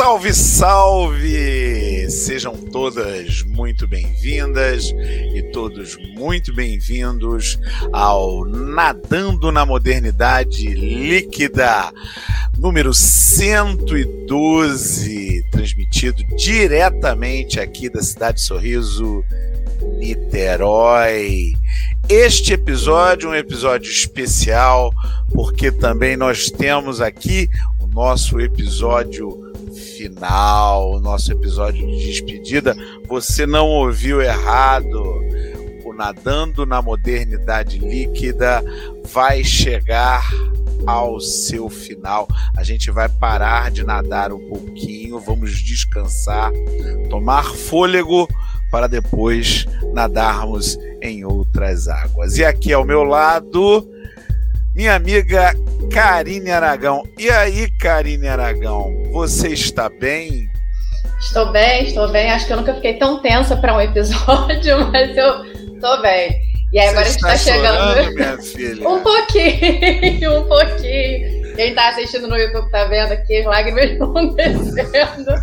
Salve, salve! Sejam todas muito bem-vindas e todos muito bem-vindos ao Nadando na Modernidade Líquida, número 112, transmitido diretamente aqui da cidade de Sorriso, Niterói. Este episódio é um episódio especial porque também nós temos aqui o nosso episódio final, o nosso episódio de despedida. Você não ouviu errado. O Nadando na Modernidade Líquida vai chegar ao seu final. A gente vai parar de nadar um pouquinho, vamos descansar, tomar fôlego para depois nadarmos em outras águas. E aqui ao meu lado, minha amiga Karine Aragão. E aí, Karine Aragão, você está bem? Estou bem, estou bem. Acho que eu nunca fiquei tão tensa para um episódio, mas eu estou bem. E aí, agora a gente está chegando. Minha filha. um pouquinho, um pouquinho. Quem está assistindo no YouTube está vendo aqui as lágrimas vão descendo.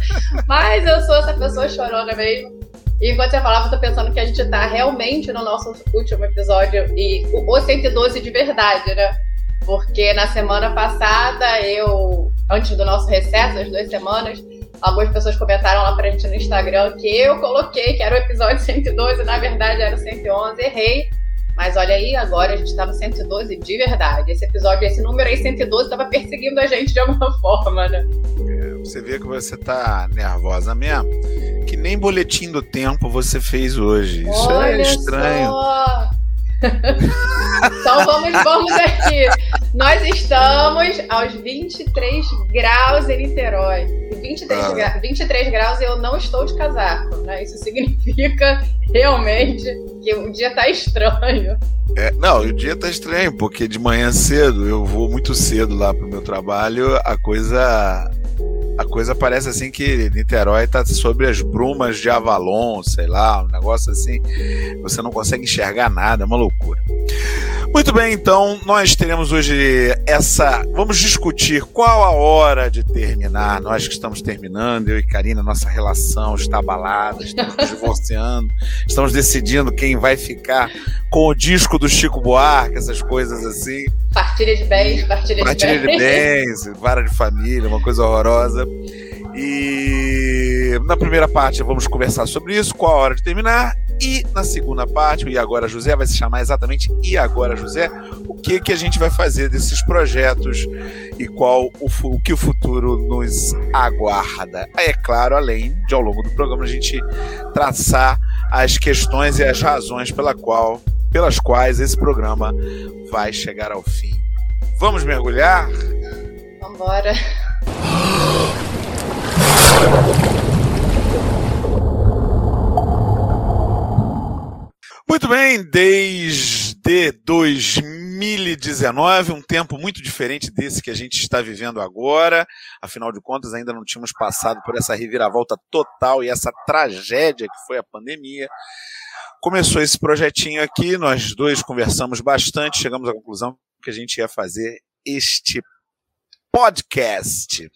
Mas eu sou essa pessoa chorona mesmo. E enquanto você falava, eu tô pensando que a gente tá realmente no nosso último episódio e o 112 de verdade, né? Porque na semana passada, eu, antes do nosso recesso, as duas semanas, algumas pessoas comentaram lá pra gente no Instagram que eu coloquei que era o episódio 112, na verdade era o 111, errei. Mas olha aí, agora a gente tá no 112 de verdade. Esse episódio, esse número aí, 112, tava perseguindo a gente de alguma forma, né? É, você vê que você tá nervosa mesmo. Que nem boletim do tempo você fez hoje. Isso é olha é estranho. Só. então vamos, vamos aqui. Nós estamos aos 23 graus em Niterói. 23, ah. gra 23 graus eu não estou de casaco, né? Isso significa realmente que o dia tá estranho. É, não, o dia tá estranho, porque de manhã cedo, eu vou muito cedo lá pro meu trabalho, a coisa a coisa parece assim que Niterói está sobre as brumas de Avalon, sei lá, um negócio assim. Você não consegue enxergar nada, é uma loucura. Muito bem, então nós teremos hoje essa. Vamos discutir qual a hora de terminar. Nós que estamos terminando, eu e Karina, nossa relação está abalada, estamos divorciando, estamos decidindo quem vai ficar com o disco do Chico Buarque, essas coisas assim. Partilha de bens, partilha, partilha de bens. de bens, vara de família, uma coisa horrorosa. E na primeira parte vamos conversar sobre isso, qual a hora de terminar. E na segunda parte, o E Agora José vai se chamar exatamente E Agora José, o que, que a gente vai fazer desses projetos e qual o, o que o futuro nos aguarda. É claro, além de ao longo do programa a gente traçar as questões e as razões pela qual, pelas quais esse programa vai chegar ao fim. Vamos mergulhar? Vambora. Muito bem, desde 2019, um tempo muito diferente desse que a gente está vivendo agora. Afinal de contas, ainda não tínhamos passado por essa reviravolta total e essa tragédia que foi a pandemia. Começou esse projetinho aqui, nós dois conversamos bastante, chegamos à conclusão que a gente ia fazer este podcast.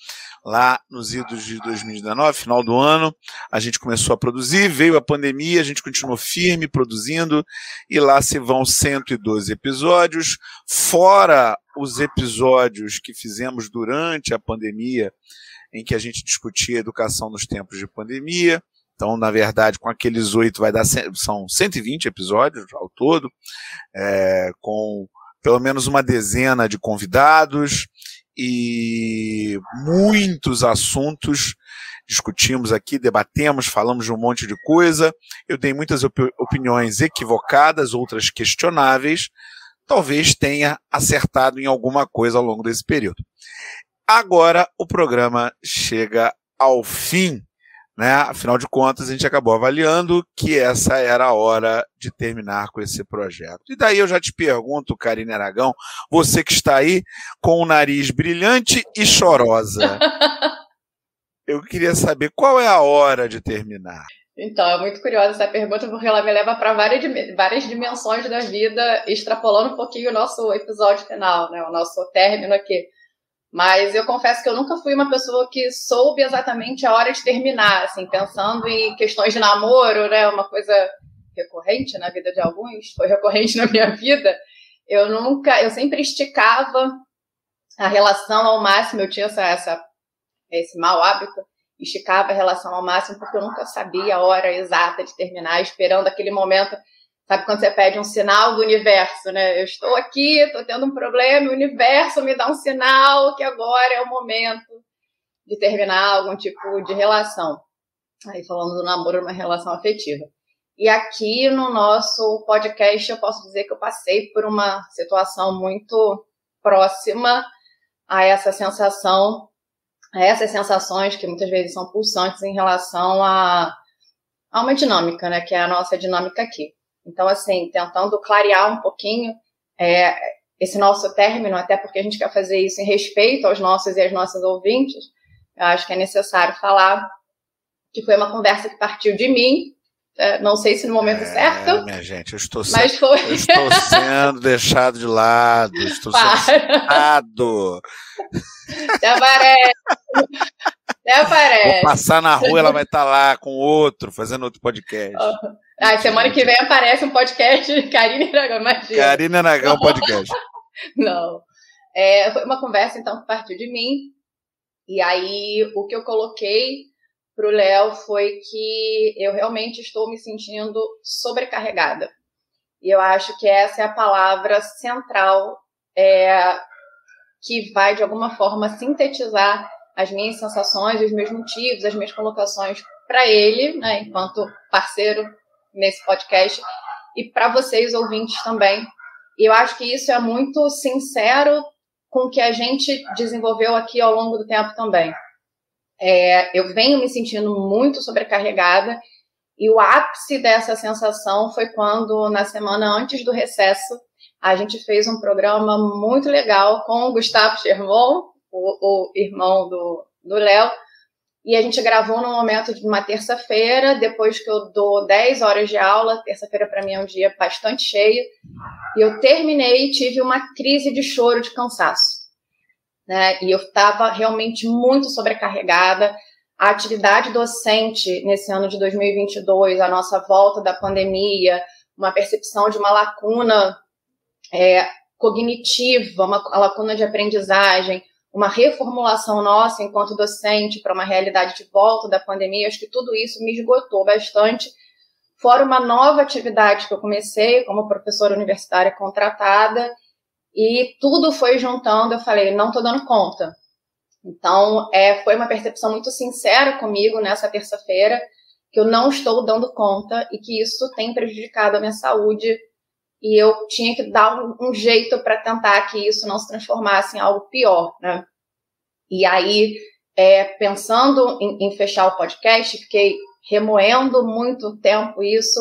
Lá nos idos de 2019, final do ano, a gente começou a produzir, veio a pandemia, a gente continuou firme produzindo, e lá se vão 112 episódios, fora os episódios que fizemos durante a pandemia, em que a gente discutia educação nos tempos de pandemia. Então, na verdade, com aqueles oito vai dar são 120 episódios ao todo, é, com pelo menos uma dezena de convidados e muitos assuntos discutimos aqui, debatemos, falamos de um monte de coisa. Eu dei muitas op opiniões equivocadas, outras questionáveis. Talvez tenha acertado em alguma coisa ao longo desse período. Agora o programa chega ao fim. Né? Afinal de contas, a gente acabou avaliando que essa era a hora de terminar com esse projeto. E daí eu já te pergunto, Karine Aragão, você que está aí com o nariz brilhante e chorosa. eu queria saber qual é a hora de terminar. Então, é muito curiosa essa pergunta, porque ela me leva para várias, várias dimensões da vida, extrapolando um pouquinho o nosso episódio final, né? o nosso término aqui. Mas eu confesso que eu nunca fui uma pessoa que soube exatamente a hora de terminar, assim, pensando em questões de namoro, né? Uma coisa recorrente na vida de alguns, foi recorrente na minha vida. Eu nunca, eu sempre esticava a relação ao máximo, eu tinha essa, essa esse mau hábito, esticava a relação ao máximo porque eu nunca sabia a hora exata de terminar, esperando aquele momento Sabe quando você pede um sinal do universo, né? Eu estou aqui, estou tendo um problema, o universo me dá um sinal que agora é o momento de terminar algum tipo de relação. Aí falando do namoro, uma relação afetiva. E aqui no nosso podcast eu posso dizer que eu passei por uma situação muito próxima a essa sensação, a essas sensações que muitas vezes são pulsantes em relação a, a uma dinâmica, né? Que é a nossa dinâmica aqui. Então, assim, tentando clarear um pouquinho é, esse nosso término, até porque a gente quer fazer isso em respeito aos nossos e às nossas ouvintes, eu acho que é necessário falar que foi uma conversa que partiu de mim, é, não sei se no momento é, certo. Minha gente, eu estou, mas foi... eu estou sendo deixado de lado, estou sendo citado. Até aparece. Até aparece. Vou passar na rua, ela vai estar lá com outro, fazendo outro podcast. Oh. Ah, semana que vem aparece um podcast Karine Aragão, imagina. Karine Aragão Podcast. Não. É, foi uma conversa, então, que partiu de mim. E aí, o que eu coloquei para o Léo foi que eu realmente estou me sentindo sobrecarregada. E eu acho que essa é a palavra central é, que vai, de alguma forma, sintetizar as minhas sensações, os meus motivos, as minhas colocações para ele, né, enquanto parceiro nesse podcast e para vocês ouvintes também. E eu acho que isso é muito sincero com o que a gente desenvolveu aqui ao longo do tempo também. É, eu venho me sentindo muito sobrecarregada e o ápice dessa sensação foi quando, na semana antes do recesso, a gente fez um programa muito legal com o Gustavo Chermon, o, o irmão do Léo, e a gente gravou no momento de uma terça-feira, depois que eu dou 10 horas de aula. Terça-feira para mim é um dia bastante cheio. E eu terminei e tive uma crise de choro de cansaço. Né? E eu estava realmente muito sobrecarregada. A atividade docente nesse ano de 2022, a nossa volta da pandemia, uma percepção de uma lacuna é, cognitiva, uma lacuna de aprendizagem, uma reformulação nossa enquanto docente para uma realidade de volta da pandemia, acho que tudo isso me esgotou bastante. Fora uma nova atividade que eu comecei como professora universitária contratada, e tudo foi juntando, eu falei, não estou dando conta. Então, é, foi uma percepção muito sincera comigo nessa terça-feira, que eu não estou dando conta e que isso tem prejudicado a minha saúde e eu tinha que dar um, um jeito para tentar que isso não se transformasse em algo pior, né? E aí, é, pensando em, em fechar o podcast, fiquei remoendo muito tempo isso.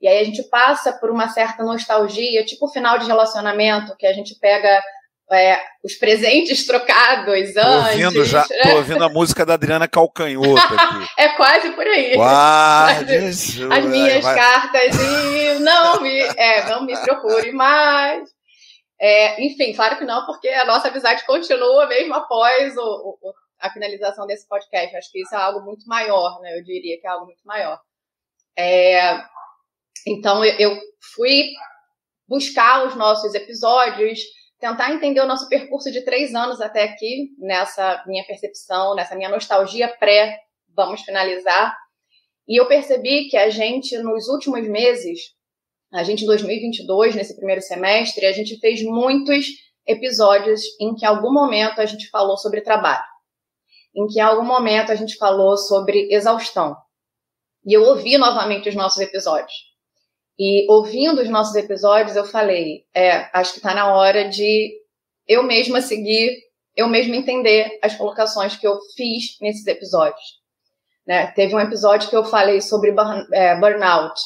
E aí a gente passa por uma certa nostalgia, tipo o final de relacionamento, que a gente pega é, os presentes trocados antes. Ouvindo já? Tô ouvindo a música da Adriana Calcanhoto aqui. é quase por aí. Guarde as minhas vai. cartas e não me, é, não me procure mais. É, enfim, claro que não, porque a nossa amizade continua mesmo após o, o, a finalização desse podcast. Acho que isso é algo muito maior, né? Eu diria que é algo muito maior. É, então, eu, eu fui buscar os nossos episódios, tentar entender o nosso percurso de três anos até aqui, nessa minha percepção, nessa minha nostalgia pré, vamos finalizar. E eu percebi que a gente, nos últimos meses, a gente em 2022, nesse primeiro semestre, a gente fez muitos episódios em que em algum momento a gente falou sobre trabalho, em que em algum momento a gente falou sobre exaustão. E eu ouvi novamente os nossos episódios. E ouvindo os nossos episódios, eu falei: é, acho que está na hora de eu mesma seguir, eu mesma entender as colocações que eu fiz nesses episódios. Né? Teve um episódio que eu falei sobre burn, é, burnout.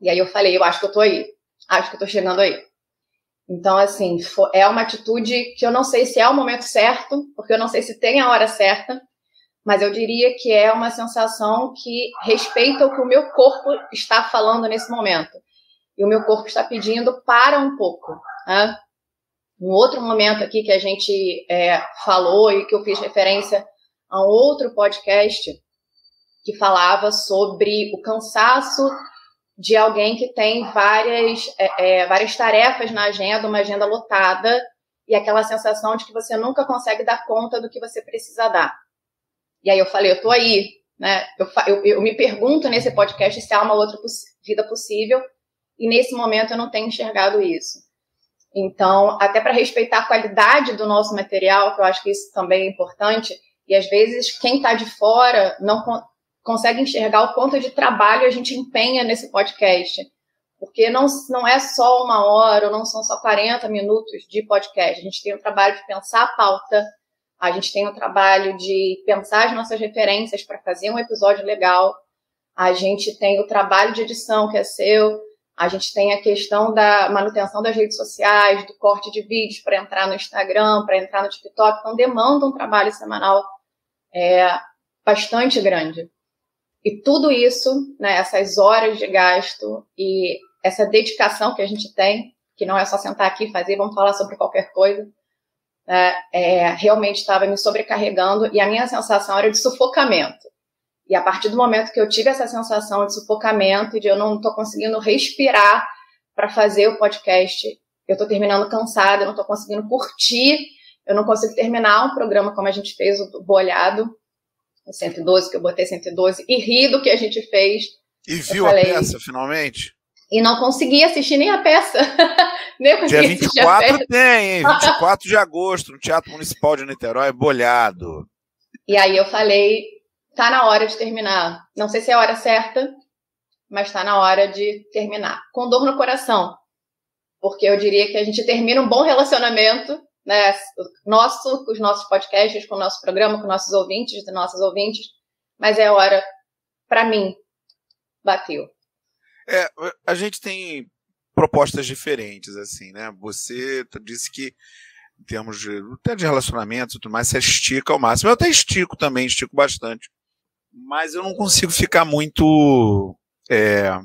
E aí eu falei: eu acho que eu tô aí, acho que eu tô chegando aí. Então, assim, é uma atitude que eu não sei se é o momento certo, porque eu não sei se tem a hora certa, mas eu diria que é uma sensação que respeita o que o meu corpo está falando nesse momento. E o meu corpo está pedindo para um pouco. Né? Um outro momento aqui que a gente é, falou e que eu fiz referência a um outro podcast que falava sobre o cansaço de alguém que tem várias, é, é, várias tarefas na agenda, uma agenda lotada, e aquela sensação de que você nunca consegue dar conta do que você precisa dar. E aí eu falei, eu tô aí, né? Eu, eu, eu me pergunto nesse podcast se há uma outra poss vida possível, e nesse momento eu não tenho enxergado isso. Então, até para respeitar a qualidade do nosso material, que eu acho que isso também é importante, e às vezes quem está de fora não consegue enxergar o quanto de trabalho a gente empenha nesse podcast. Porque não, não é só uma hora, ou não são só 40 minutos de podcast. A gente tem o trabalho de pensar a pauta, a gente tem o trabalho de pensar as nossas referências para fazer um episódio legal, a gente tem o trabalho de edição que é seu, a gente tem a questão da manutenção das redes sociais, do corte de vídeos para entrar no Instagram, para entrar no TikTok, então demanda um trabalho semanal é, bastante grande. E tudo isso, né, essas horas de gasto e essa dedicação que a gente tem, que não é só sentar aqui e fazer, vamos falar sobre qualquer coisa, né, é, realmente estava me sobrecarregando e a minha sensação era de sufocamento. E a partir do momento que eu tive essa sensação de sufocamento e de eu não estou conseguindo respirar para fazer o podcast, eu estou terminando cansada, eu não estou conseguindo curtir, eu não consigo terminar um programa como a gente fez, o Bolhado, 112, que eu botei 112, e ri do que a gente fez. E viu falei, a peça, finalmente? E não consegui assistir nem a peça. nem Dia 24 tem, hein? 24 de agosto, no Teatro Municipal de Niterói, bolhado. E aí eu falei, tá na hora de terminar. Não sei se é a hora certa, mas tá na hora de terminar. Com dor no coração. Porque eu diria que a gente termina um bom relacionamento né, nosso, com os nossos podcasts, com o nosso programa, com nossos ouvintes, de nossas ouvintes, mas é hora, para mim, bateu. É, a gente tem propostas diferentes, assim, né? Você disse que em termos de, até de relacionamento e tudo mais, você estica ao máximo. Eu até estico também, estico bastante. Mas eu não consigo ficar muito é,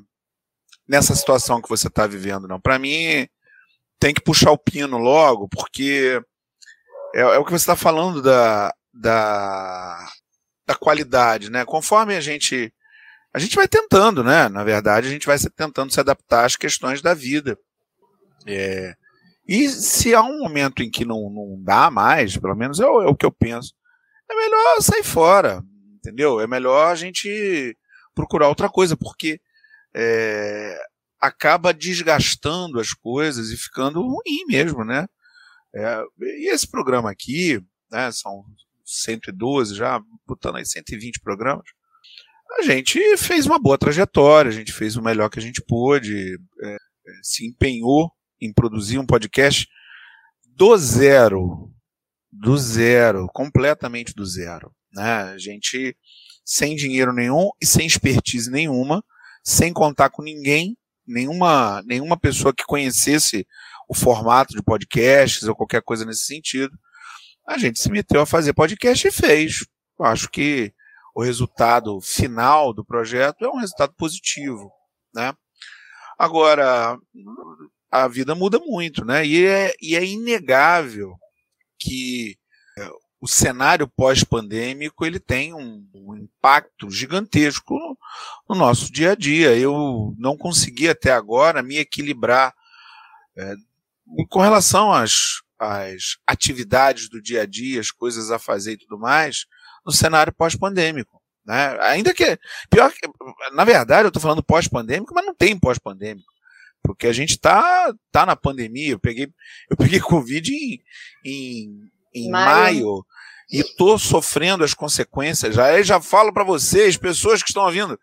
nessa situação que você está vivendo, não. Para mim, tem que puxar o pino logo, porque é, é o que você está falando da, da, da qualidade, né? Conforme a gente a gente vai tentando, né? Na verdade, a gente vai tentando se adaptar às questões da vida. É, e se há um momento em que não, não dá mais, pelo menos é o, é o que eu penso, é melhor sair fora, entendeu? É melhor a gente procurar outra coisa, porque é, acaba desgastando as coisas e ficando ruim mesmo, né? É, e esse programa aqui, né, são 112 já, botando aí 120 programas, a gente fez uma boa trajetória, a gente fez o melhor que a gente pôde, é, é se empenhou em produzir um podcast do zero, do zero, completamente do zero, né? A gente sem dinheiro nenhum e sem expertise nenhuma, sem contar com ninguém, nenhuma, nenhuma pessoa que conhecesse o formato de podcasts ou qualquer coisa nesse sentido. A gente se meteu a fazer podcast e fez. Acho que o resultado final do projeto é um resultado positivo, né? Agora, a vida muda muito, né? E é, e é inegável que o cenário pós-pandêmico ele tem um, um, impacto gigantesco no, no, nosso dia a dia. Eu não consegui até agora me equilibrar é, com relação às, às atividades do dia a dia, as coisas a fazer e tudo mais, no cenário pós-pandêmico. Né? Ainda que, pior que, na verdade, eu estou falando pós-pandêmico, mas não tem pós-pandêmico. Porque a gente está tá na pandemia. Eu peguei, eu peguei Covid em, em, em maio. maio e tô sofrendo as consequências. Já já falo para vocês, pessoas que estão ouvindo,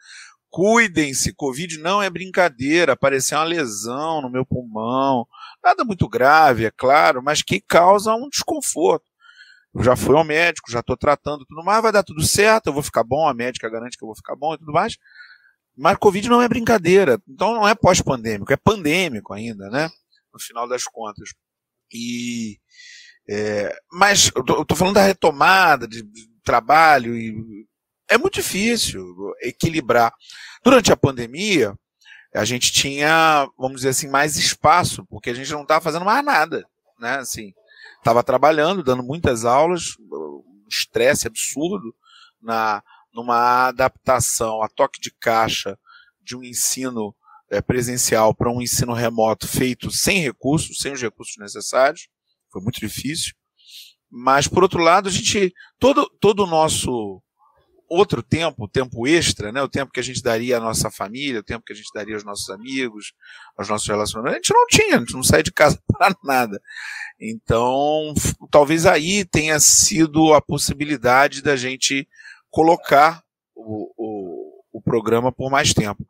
cuidem-se, Covid não é brincadeira, apareceu uma lesão no meu pulmão, nada muito grave, é claro, mas que causa um desconforto. Eu já fui ao médico, já estou tratando tudo mais, vai dar tudo certo, eu vou ficar bom, a médica garante que eu vou ficar bom e tudo mais. Mas Covid não é brincadeira, então não é pós-pandêmico, é pandêmico ainda, né? No final das contas. E é, mas eu tô, falando da retomada de, de trabalho e é muito difícil equilibrar. Durante a pandemia, a gente tinha, vamos dizer assim, mais espaço, porque a gente não estava fazendo mais nada. né? Assim, estava trabalhando, dando muitas aulas, um estresse absurdo na numa adaptação a toque de caixa de um ensino é, presencial para um ensino remoto feito sem recursos, sem os recursos necessários. Foi muito difícil. Mas, por outro lado, a gente. Todo, todo o nosso outro tempo, tempo extra, né? o tempo que a gente daria à nossa família, o tempo que a gente daria aos nossos amigos, aos nossos relacionamentos, a gente não tinha, a gente não saía de casa para nada. Então, talvez aí tenha sido a possibilidade da gente colocar o, o, o programa por mais tempo.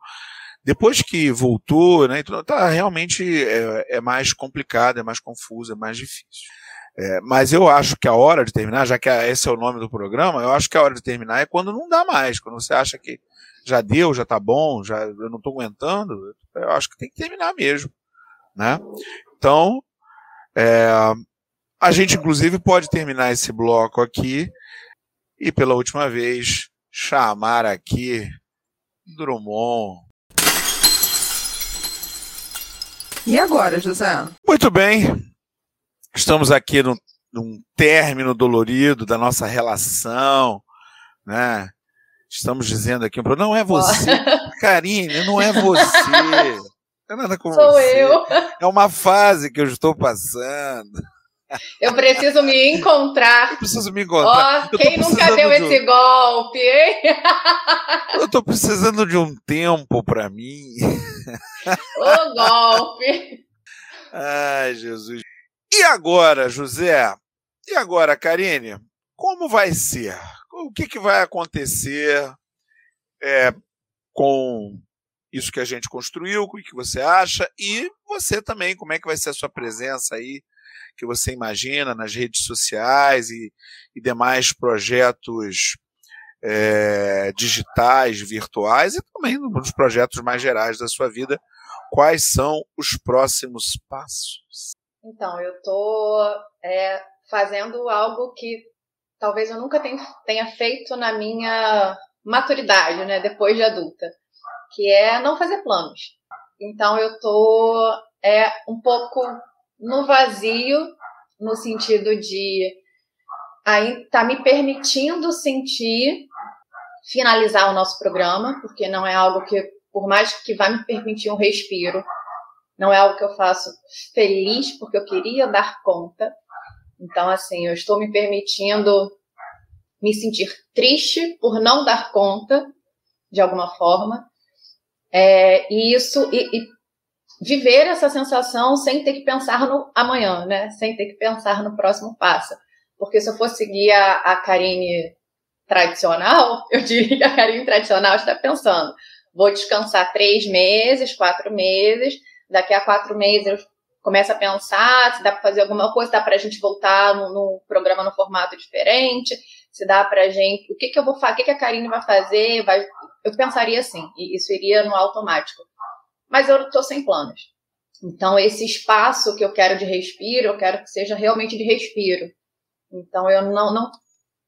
Depois que voltou, né, então tá, realmente é, é mais complicado, é mais confuso, é mais difícil. É, mas eu acho que a hora de terminar, já que esse é o nome do programa, eu acho que a hora de terminar é quando não dá mais, quando você acha que já deu, já tá bom, já eu não estou aguentando, eu acho que tem que terminar mesmo, né? Então, é, a gente inclusive pode terminar esse bloco aqui e pela última vez chamar aqui Drummond. E agora, José? Muito bem. Estamos aqui no, num término dolorido da nossa relação, né? Estamos dizendo aqui, não é você, Karine, não é você. Não é nada com Sou você. eu. É uma fase que eu estou passando. Eu preciso me encontrar. Eu preciso me encontrar. Ó, quem nunca deu esse golpe, hein? Eu tô precisando de um tempo para mim. O golpe. Ai, Jesus. E agora, José? E agora, Karine? Como vai ser? O que, que vai acontecer é, com isso que a gente construiu? O que você acha? E você também, como é que vai ser a sua presença aí que você imagina nas redes sociais e, e demais projetos é, digitais, virtuais e também nos projetos mais gerais da sua vida. Quais são os próximos passos? Então, eu estou é, fazendo algo que talvez eu nunca tenha, feito na minha maturidade, né, depois de adulta, que é não fazer planos. Então, eu estou é, um pouco no vazio, no sentido de aí tá me permitindo sentir finalizar o nosso programa, porque não é algo que, por mais que vai me permitir um respiro, não é algo que eu faço feliz porque eu queria dar conta. Então, assim, eu estou me permitindo me sentir triste por não dar conta, de alguma forma. É, e isso, e, e viver essa sensação sem ter que pensar no amanhã, né? Sem ter que pensar no próximo passo. Porque se eu fosse seguir a, a Karine tradicional, eu diria que a Karine tradicional está pensando: vou descansar três meses, quatro meses, daqui a quatro meses eu começo a pensar se dá para fazer alguma coisa, se dá para a gente voltar no, programa no formato diferente, se dá para a gente, o que que eu vou fazer, o que que a Karine vai fazer, vai, eu pensaria assim, e isso iria no automático mas eu estou sem planos. Então, esse espaço que eu quero de respiro, eu quero que seja realmente de respiro. Então, eu não. não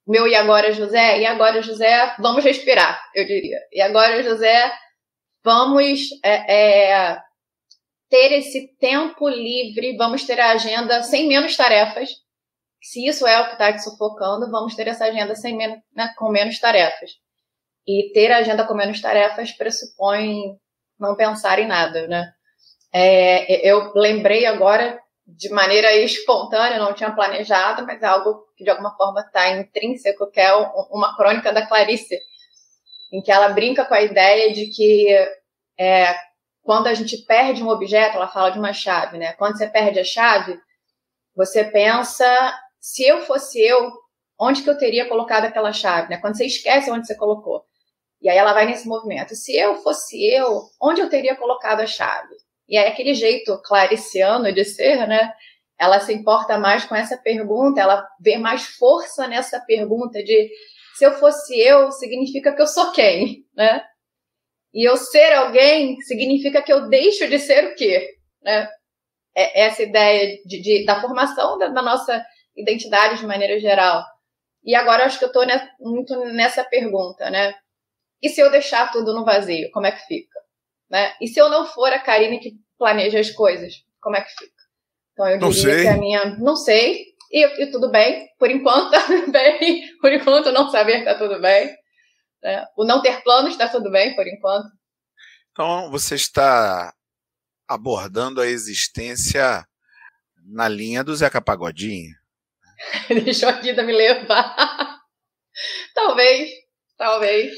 meu e agora, José? E agora, José? Vamos respirar, eu diria. E agora, José? Vamos é, é, ter esse tempo livre, vamos ter a agenda sem menos tarefas. Se isso é o que está te sufocando, vamos ter essa agenda sem menos, né, com menos tarefas. E ter a agenda com menos tarefas pressupõe não pensar em nada, né? É, eu lembrei agora de maneira espontânea, não tinha planejado, mas é algo que de alguma forma está intrínseco, que é uma crônica da Clarice, em que ela brinca com a ideia de que é, quando a gente perde um objeto, ela fala de uma chave, né? Quando você perde a chave, você pensa, se eu fosse eu, onde que eu teria colocado aquela chave, né? Quando você esquece onde você colocou. E aí ela vai nesse movimento. Se eu fosse eu, onde eu teria colocado a chave? E aí aquele jeito clariciano de ser, né? Ela se importa mais com essa pergunta, ela vê mais força nessa pergunta de se eu fosse eu, significa que eu sou quem, né? E eu ser alguém significa que eu deixo de ser o quê, né? É essa ideia de, de da formação da, da, nossa identidade de maneira geral. E agora acho que eu estou muito nessa pergunta, né? E se eu deixar tudo no vazio, como é que fica? Né? E se eu não for a Karine que planeja as coisas, como é que fica? Então eu Não diria sei. que a minha. Não sei. E, e tudo bem. Por enquanto tá tudo bem. Por enquanto não saber tá tudo bem. Né? O não ter planos tá tudo bem por enquanto. Então você está abordando a existência na linha do Zeca Pagodinho. Deixou a vida me levar. talvez, talvez.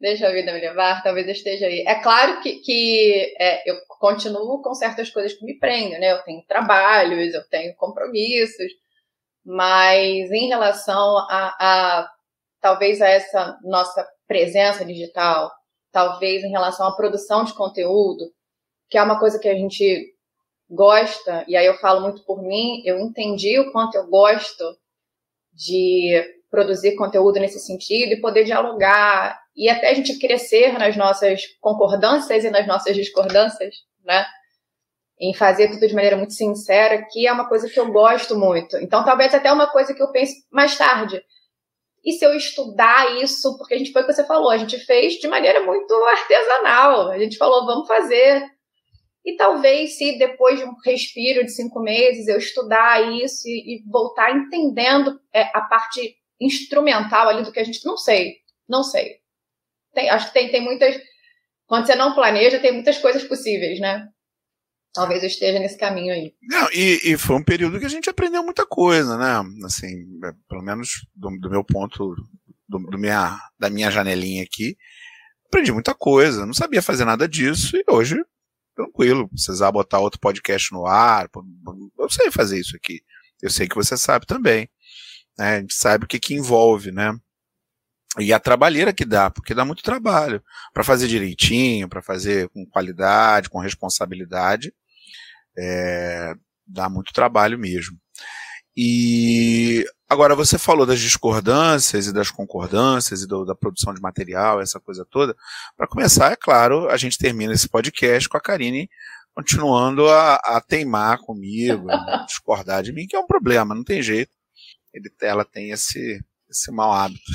Deixa a vida me levar, talvez eu esteja aí. É claro que, que é, eu continuo com certas coisas que me prendem, né? Eu tenho trabalhos, eu tenho compromissos, mas em relação a, a talvez a essa nossa presença digital, talvez em relação à produção de conteúdo, que é uma coisa que a gente gosta, e aí eu falo muito por mim, eu entendi o quanto eu gosto de produzir conteúdo nesse sentido e poder dialogar e até a gente crescer nas nossas concordâncias e nas nossas discordâncias, né? Em fazer tudo de maneira muito sincera, que é uma coisa que eu gosto muito. Então, talvez até uma coisa que eu pense mais tarde. E se eu estudar isso, porque a gente foi o que você falou, a gente fez de maneira muito artesanal. A gente falou, vamos fazer. E talvez se depois de um respiro de cinco meses eu estudar isso e, e voltar entendendo é, a parte instrumental ali do que a gente não sei, não sei. Tem, acho que tem, tem muitas. Quando você não planeja, tem muitas coisas possíveis, né? Talvez eu esteja nesse caminho aí. Não, e, e foi um período que a gente aprendeu muita coisa, né? Assim, é, pelo menos do, do meu ponto, do, do minha, da minha janelinha aqui, aprendi muita coisa. Não sabia fazer nada disso e hoje, tranquilo, precisar botar outro podcast no ar, eu sei fazer isso aqui. Eu sei que você sabe também. Né? A gente sabe o que, que envolve, né? E a trabalheira que dá, porque dá muito trabalho para fazer direitinho, para fazer com qualidade, com responsabilidade, é, dá muito trabalho mesmo. E agora você falou das discordâncias e das concordâncias e do, da produção de material, essa coisa toda. Para começar, é claro, a gente termina esse podcast com a Karine continuando a, a teimar comigo, a discordar de mim, que é um problema, não tem jeito. Ele, ela tem esse, esse mau hábito.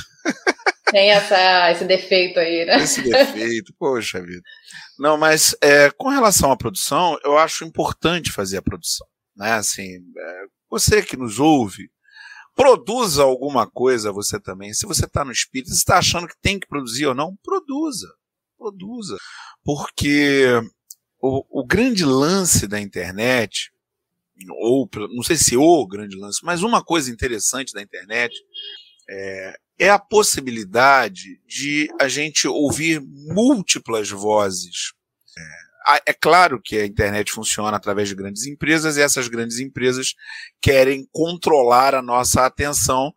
Tem essa, esse defeito aí, né? Esse defeito, poxa vida. Não, mas é, com relação à produção, eu acho importante fazer a produção. Né? Assim, é, você que nos ouve, produza alguma coisa você também. Se você está no espírito, você está achando que tem que produzir ou não, produza. Produza. Porque o, o grande lance da internet, ou não sei se o grande lance, mas uma coisa interessante da internet é, é a possibilidade de a gente ouvir múltiplas vozes. É, é, claro que a internet funciona através de grandes empresas e essas grandes empresas querem controlar a nossa atenção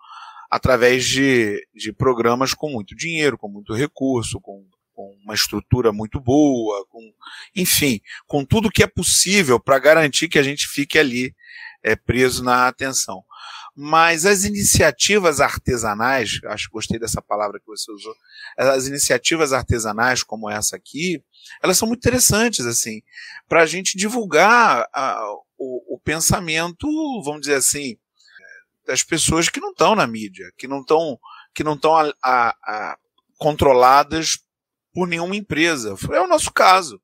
através de, de programas com muito dinheiro, com muito recurso, com, com uma estrutura muito boa, com, enfim, com tudo que é possível para garantir que a gente fique ali é, preso na atenção mas as iniciativas artesanais, acho que gostei dessa palavra que você usou, as iniciativas artesanais como essa aqui, elas são muito interessantes, assim, para a gente divulgar a, o, o, pensamento, vamos dizer assim, das pessoas que não estão na mídia, que não estão que não estão controladas por nenhuma empresa. É o nosso caso.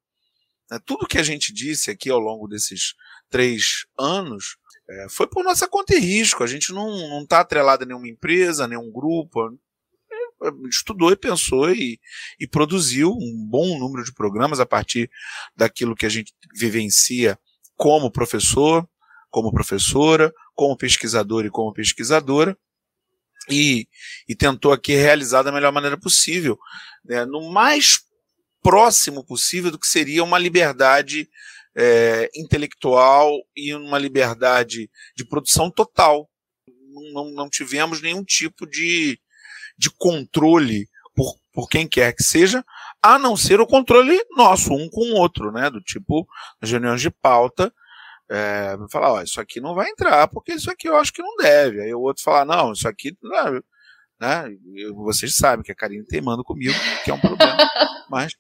Tudo que a gente disse aqui ao longo desses três anos é, foi por nossa conta e risco. A gente não está atrelado a nenhuma empresa, nenhum grupo. É, estudou e pensou e, e, produziu um bom número de programas a partir daquilo que a gente vivencia como professor, como professora, como pesquisador e como pesquisadora. E, e tentou aqui realizar da melhor maneira possível, né, no mais próximo possível do que seria uma liberdade é, intelectual e uma liberdade de produção total. Não, não tivemos nenhum tipo de, de controle por, por quem quer que seja, a não ser o controle nosso, um com o outro, né? Do tipo, nas reuniões de pauta, é, falar, ó, isso aqui não vai entrar, porque isso aqui eu acho que não deve. Aí o outro falar, não, isso aqui não, né? Vocês sabem que a Karine teimando comigo, que é um problema, mas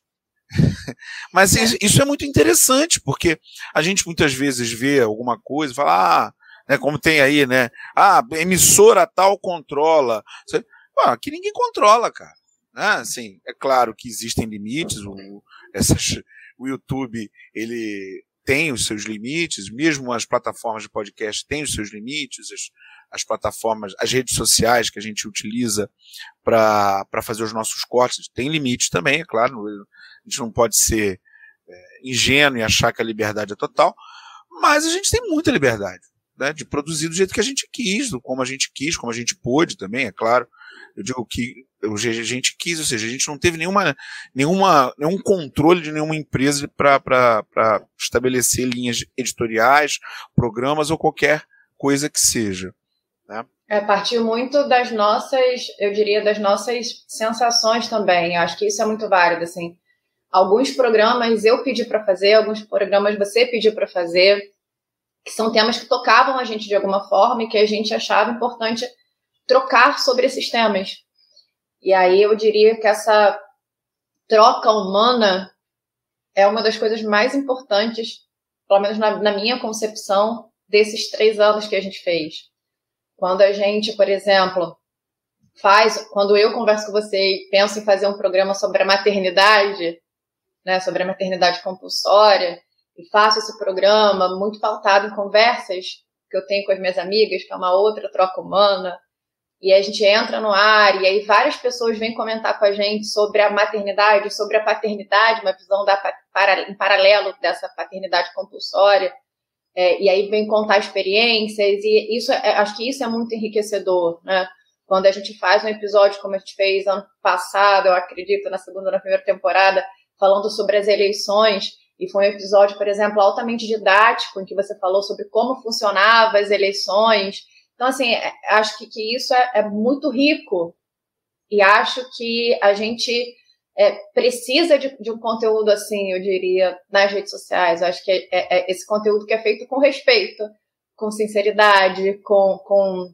mas isso é muito interessante, porque a gente muitas vezes vê alguma coisa e fala, ah, né, como tem aí, né? Ah, emissora tal controla. Ah, aqui ninguém controla, cara. Né? Assim, é claro que existem limites, o, essas, o YouTube ele tem os seus limites, mesmo as plataformas de podcast têm os seus limites, as, as plataformas, as redes sociais que a gente utiliza para fazer os nossos cortes tem limites também, é claro. A gente não pode ser é, ingênuo e achar que a liberdade é total, mas a gente tem muita liberdade né, de produzir do jeito que a gente quis, do como a gente quis, como a gente pôde também, é claro. Eu digo que a gente quis, ou seja, a gente não teve nenhuma, nenhuma, nenhum controle de nenhuma empresa para estabelecer linhas editoriais, programas ou qualquer coisa que seja. Né? É, partiu muito das nossas, eu diria, das nossas sensações também. Eu acho que isso é muito válido, assim. Alguns programas eu pedi para fazer, alguns programas você pediu para fazer, que são temas que tocavam a gente de alguma forma e que a gente achava importante trocar sobre esses temas. E aí eu diria que essa troca humana é uma das coisas mais importantes, pelo menos na, na minha concepção, desses três anos que a gente fez. Quando a gente, por exemplo, faz, quando eu converso com você e penso em fazer um programa sobre a maternidade, né, sobre a maternidade compulsória, e faço esse programa muito pautado em conversas que eu tenho com as minhas amigas, que é uma outra troca humana, e a gente entra no ar, e aí várias pessoas vêm comentar com a gente sobre a maternidade, sobre a paternidade, uma visão da, para, em paralelo dessa paternidade compulsória, é, e aí vem contar experiências, e isso é, acho que isso é muito enriquecedor, né? Quando a gente faz um episódio como a gente fez ano passado, eu acredito, na segunda ou na primeira temporada, falando sobre as eleições, e foi um episódio, por exemplo, altamente didático, em que você falou sobre como funcionavam as eleições. Então, assim, é, acho que, que isso é, é muito rico. E acho que a gente é, precisa de, de, um conteúdo assim, eu diria, nas redes sociais. Eu acho que é, é, é, esse conteúdo que é feito com respeito, com sinceridade, com, com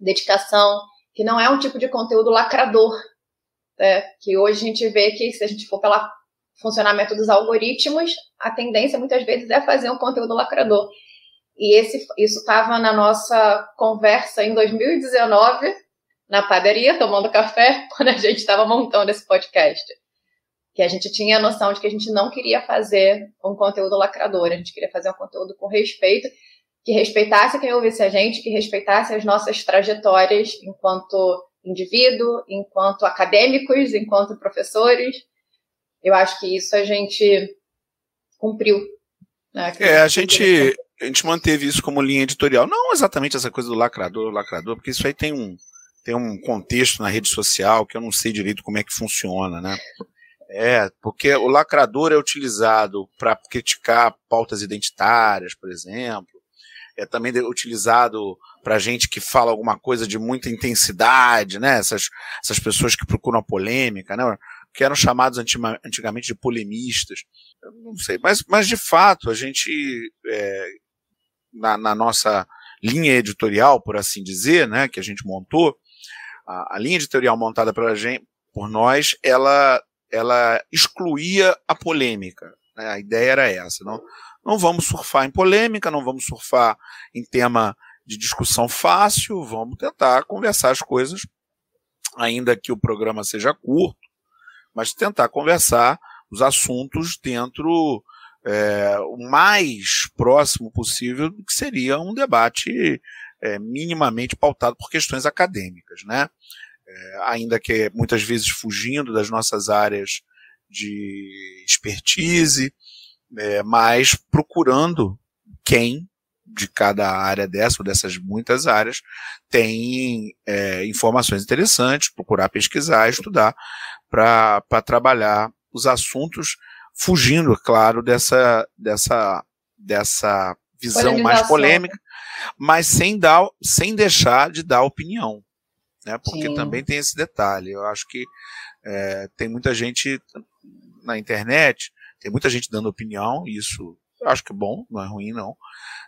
dedicação, que não é um tipo de conteúdo lacrador. Né? Que hoje a gente vê que, se a gente for pela funcionamento dos algoritmos, a tendência muitas vezes é fazer um conteúdo lacrador. E esse, isso estava na nossa conversa em 2019, na padaria, tomando café, quando a gente estava montando esse podcast. Que a gente tinha a noção de que a gente não queria fazer um conteúdo lacrador, a gente queria fazer um conteúdo com respeito, que respeitasse quem ouvisse a gente, que respeitasse as nossas trajetórias enquanto indivíduo, enquanto acadêmicos, enquanto professores, eu acho que isso a gente cumpriu. Né? É, a gente, a gente manteve isso como linha editorial. Não exatamente essa coisa do lacrador, lacrador, porque isso aí tem um, tem um contexto na rede social que eu não sei direito como é que funciona, né? É, porque o lacrador é utilizado para criticar pautas identitárias, por exemplo. É também utilizado para gente que fala alguma coisa de muita intensidade, né? Essas, essas pessoas que procuram a polêmica, né? Que eram chamados antigamente de polemistas. Eu não sei, mas, mas de fato, a gente, é, na, na, nossa linha editorial, por assim dizer, né, que a gente montou, a, a linha editorial montada pela gente, por nós, ela, ela excluía a polêmica. Né, a ideia era essa. Não, não vamos surfar em polêmica, não vamos surfar em tema de discussão fácil, vamos tentar conversar as coisas, ainda que o programa seja curto, mas tentar conversar os assuntos dentro é, o mais próximo possível do que seria um debate é, minimamente pautado por questões acadêmicas, né? É, ainda que muitas vezes fugindo das nossas áreas de expertise, é, mas procurando quem de cada área dessa ou dessas muitas áreas tem é, informações interessantes, procurar pesquisar, estudar para trabalhar os assuntos, fugindo, claro, dessa, dessa, dessa visão mais polêmica, mas sem, dar, sem deixar de dar opinião. Né? Porque Sim. também tem esse detalhe. Eu acho que é, tem muita gente na internet, tem muita gente dando opinião, isso eu acho que é bom, não é ruim não.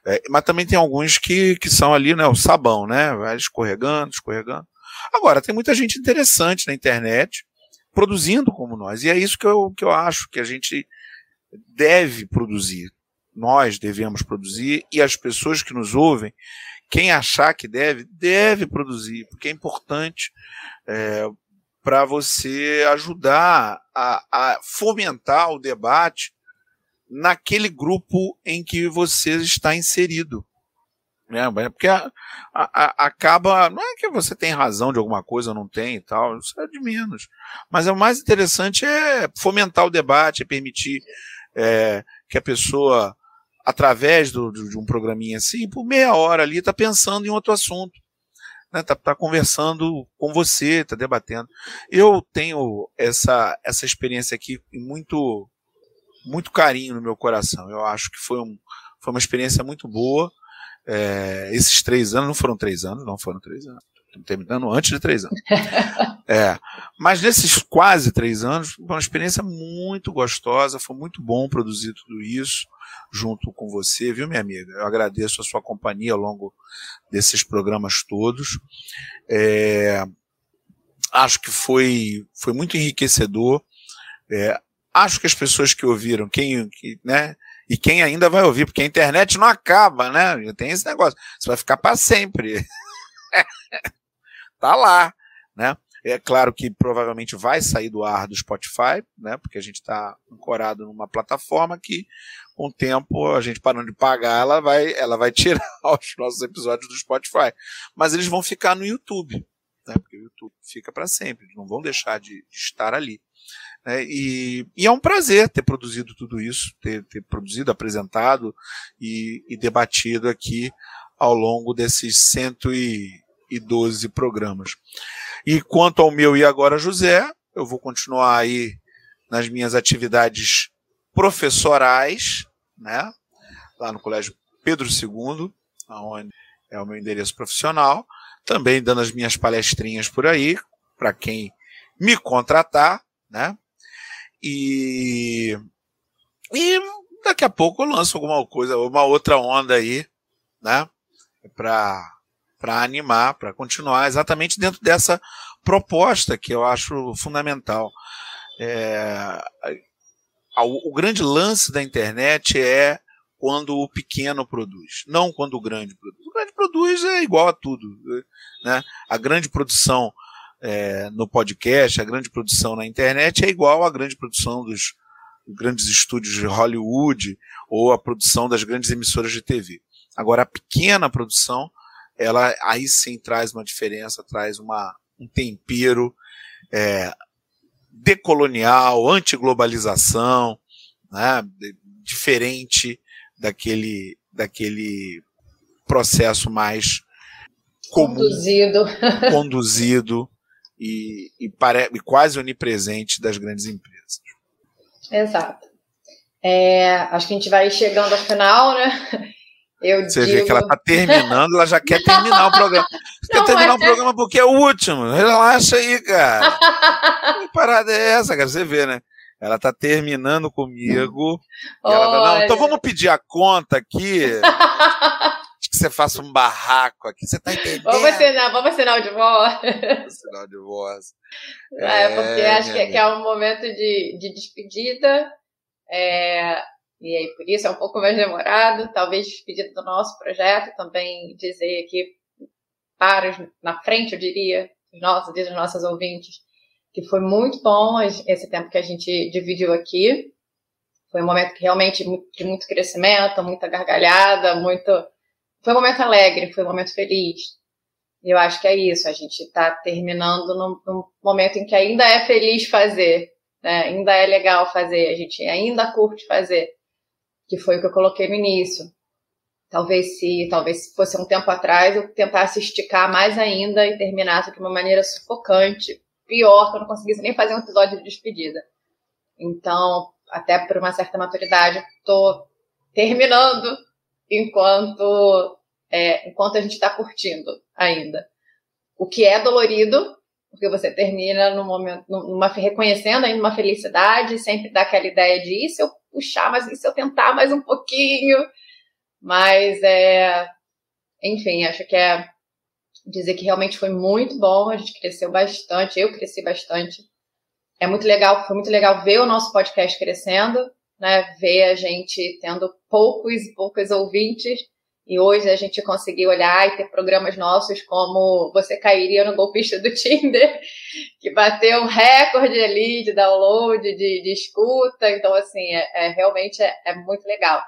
É, mas também tem alguns que, que são ali, né, o sabão, né, vai escorregando, escorregando. Agora, tem muita gente interessante na internet, produzindo como nós. E é isso que eu, que eu acho que a gente deve produzir. Nós devemos produzir e as pessoas que nos ouvem, quem achar que deve, deve produzir, porque é importante é, para você ajudar a, a fomentar o debate naquele grupo em que você está inserido. Né? Porque a, a, a, acaba. Não é que você tem razão de alguma coisa ou não tem e tal, isso é de menos. Mas o mais interessante é fomentar o debate, é permitir é, que a pessoa, através do, de um programinha assim, por meia hora ali, está pensando em outro assunto. Está né? Tá, tá conversando com você, está debatendo. Eu tenho essa, essa experiência aqui muito muito carinho no meu coração. Eu acho que foi, um, foi uma experiência muito boa. É, esses três anos, não foram três anos, não foram três anos. Estamos terminando antes de três anos. É, mas nesses quase três anos, foi uma experiência muito gostosa, foi muito bom produzir tudo isso junto com você, viu, minha amiga? Eu agradeço a sua companhia ao longo desses programas todos. É, acho que foi, foi muito enriquecedor. É, acho que as pessoas que ouviram, quem, que, né, e quem ainda vai ouvir, porque a internet não acaba, né? Tem esse negócio. Você vai ficar para sempre. tá lá, né? É claro que provavelmente vai sair do ar do Spotify, né? Porque a gente está ancorado numa plataforma que, com o tempo, a gente parando de pagar, ela vai, ela vai tirar os nossos episódios do Spotify. Mas eles vão ficar no YouTube, né? Porque o YouTube fica para sempre, eles não vão deixar de, de estar ali. Né? E, e, é um prazer ter produzido tudo isso, ter, ter produzido, apresentado e, e, debatido aqui ao longo desses 112 programas. E quanto ao meu e agora José, eu vou continuar aí nas minhas atividades professorais, né? Lá no Colégio Pedro II, onde é o meu endereço profissional, também dando as minhas palestrinhas por aí, para quem me contratar, né? E, e daqui a pouco eu lanço alguma coisa, uma outra onda aí, né? Para para animar, para continuar exatamente dentro dessa proposta que eu acho fundamental. É, o, grande lance da internet é quando o pequeno produz, não quando o grande produz. O grande produz é igual a tudo. Né? A grande produção é, no podcast, a grande produção na internet é igual à grande produção dos grandes estúdios de Hollywood ou a produção das grandes emissoras de TV. Agora, a pequena produção, ela aí sim traz uma diferença, traz uma, um tempero é, decolonial, antiglobalização, né, diferente daquele, daquele processo mais comum, conduzido, conduzido e, e, pare, e quase onipresente das grandes empresas. Exato. É, acho que a gente vai chegando ao final, né? Eu Você digo... vê que ela está terminando, ela já quer terminar o programa. Quer terminar o é... programa porque é o último. Relaxa aí, cara. que parada é essa, cara? Você vê, né? Ela está terminando comigo. Ela tá, não, então vamos pedir a conta aqui. que você faça um barraco aqui. Você tá entendendo? Vamos assinar, vamos assinar o divórcio. Assinar o divórcio. É, é porque acho que, que, é um momento de, de despedida. É, e aí, por isso é um pouco mais demorado. Talvez despedida do nosso projeto. Também dizer aqui para os, na frente, eu diria, dos nossos, dos nossos ouvintes, que foi muito bom esse tempo que a gente dividiu aqui. Foi um momento que realmente de muito crescimento, muita gargalhada, muito foi um momento alegre, foi um momento feliz. Eu acho que é isso, a gente está terminando num, num, momento em que ainda é feliz fazer, né? ainda é legal fazer, a gente ainda curte fazer, que foi o que eu coloquei no início. Talvez se, talvez fosse um tempo atrás, eu tentasse esticar mais ainda e terminasse de uma maneira sufocante, pior, que eu não conseguisse nem fazer um episódio de despedida. Então, até por uma certa maturidade, estou terminando enquanto, é, enquanto a gente está curtindo ainda. O que é dolorido, porque você termina num momento, numa, reconhecendo ainda uma felicidade, sempre dá aquela ideia de se eu puxar, mas se eu tentar mais um pouquinho? Mas é, enfim, acho que é dizer que realmente foi muito bom, a gente cresceu bastante, eu cresci bastante. É muito legal, foi muito legal ver o nosso podcast crescendo, né, ver a gente tendo poucos poucos ouvintes E hoje a gente conseguir olhar e ter programas nossos como Você Cairia no Golpista do Tinder, que bateu um recorde ali de download, de, de escuta. Então, assim, é, é realmente é, é, muito legal.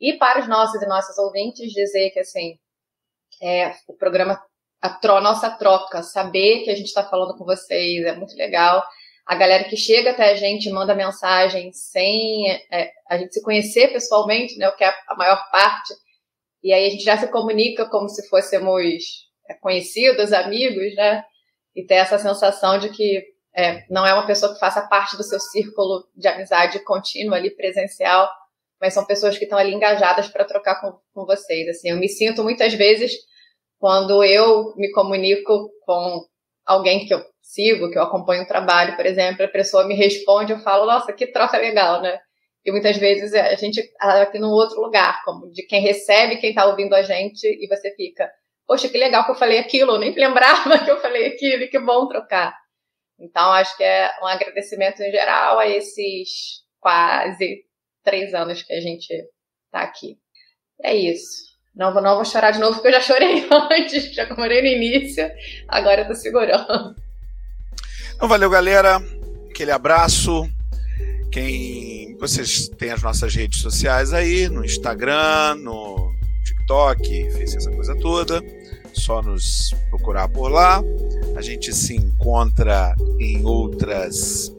E para os nossos e nossas ouvintes, dizer que, assim, é, o programa, a tro, nossa troca, saber que a gente está falando com vocês é muito legal. A galera que chega até a gente manda mensagem sem é, a gente se conhecer pessoalmente, né, o que é a maior parte e aí a gente já se comunica como se fôssemos é, conhecidos, amigos, né? E ter essa sensação de que é, não é uma pessoa que faça parte do seu círculo de amizade contínuo ali presencial, mas são pessoas que estão ali engajadas para trocar com, com vocês. Assim, eu me sinto muitas vezes quando eu me comunico com alguém que eu sigo, que eu acompanho o trabalho, por exemplo, a pessoa me responde, eu falo, nossa, que troca legal, né? E muitas vezes a gente está aqui num outro lugar, como de quem recebe, quem está ouvindo a gente, e você fica, poxa, que legal que eu falei aquilo, eu nem lembrava que eu falei aquilo, e que bom trocar. Então, acho que é um agradecimento em geral a esses quase três anos que a gente está aqui. É isso. Não não vou chorar de novo, porque eu já chorei antes, já comemorei no início, agora eu tô segurando. Então, valeu, galera. Aquele abraço. Quem vocês têm as nossas redes sociais aí, no Instagram, no TikTok, fez essa coisa toda. Só nos procurar por lá. A gente se encontra em outras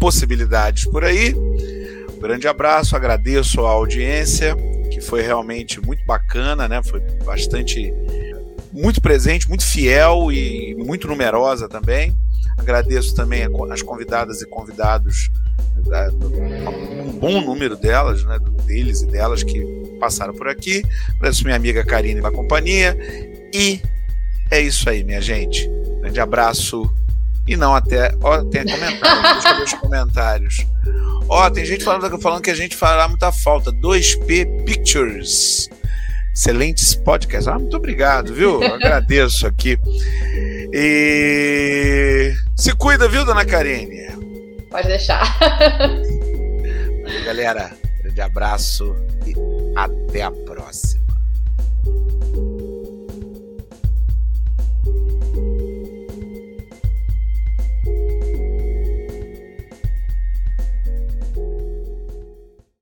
possibilidades por aí. Um grande abraço, agradeço a audiência, que foi realmente muito bacana, né? Foi bastante muito presente, muito fiel e muito numerosa também. Agradeço também as convidadas e convidados um bom número delas, né, deles e delas que passaram por aqui. Agradeço minha amiga Karine pela companhia. E é isso aí, minha gente. Grande abraço. E não até. Ó, tem comentários. deixa eu ver os comentários. Ó, tem gente falando, falando que a gente fará muita falta. 2P Pictures. Excelentes podcasts. Ah, muito obrigado, viu? Eu agradeço aqui. E se cuida, viu, dona Karine? Pode deixar. Galera, grande abraço e até a próxima.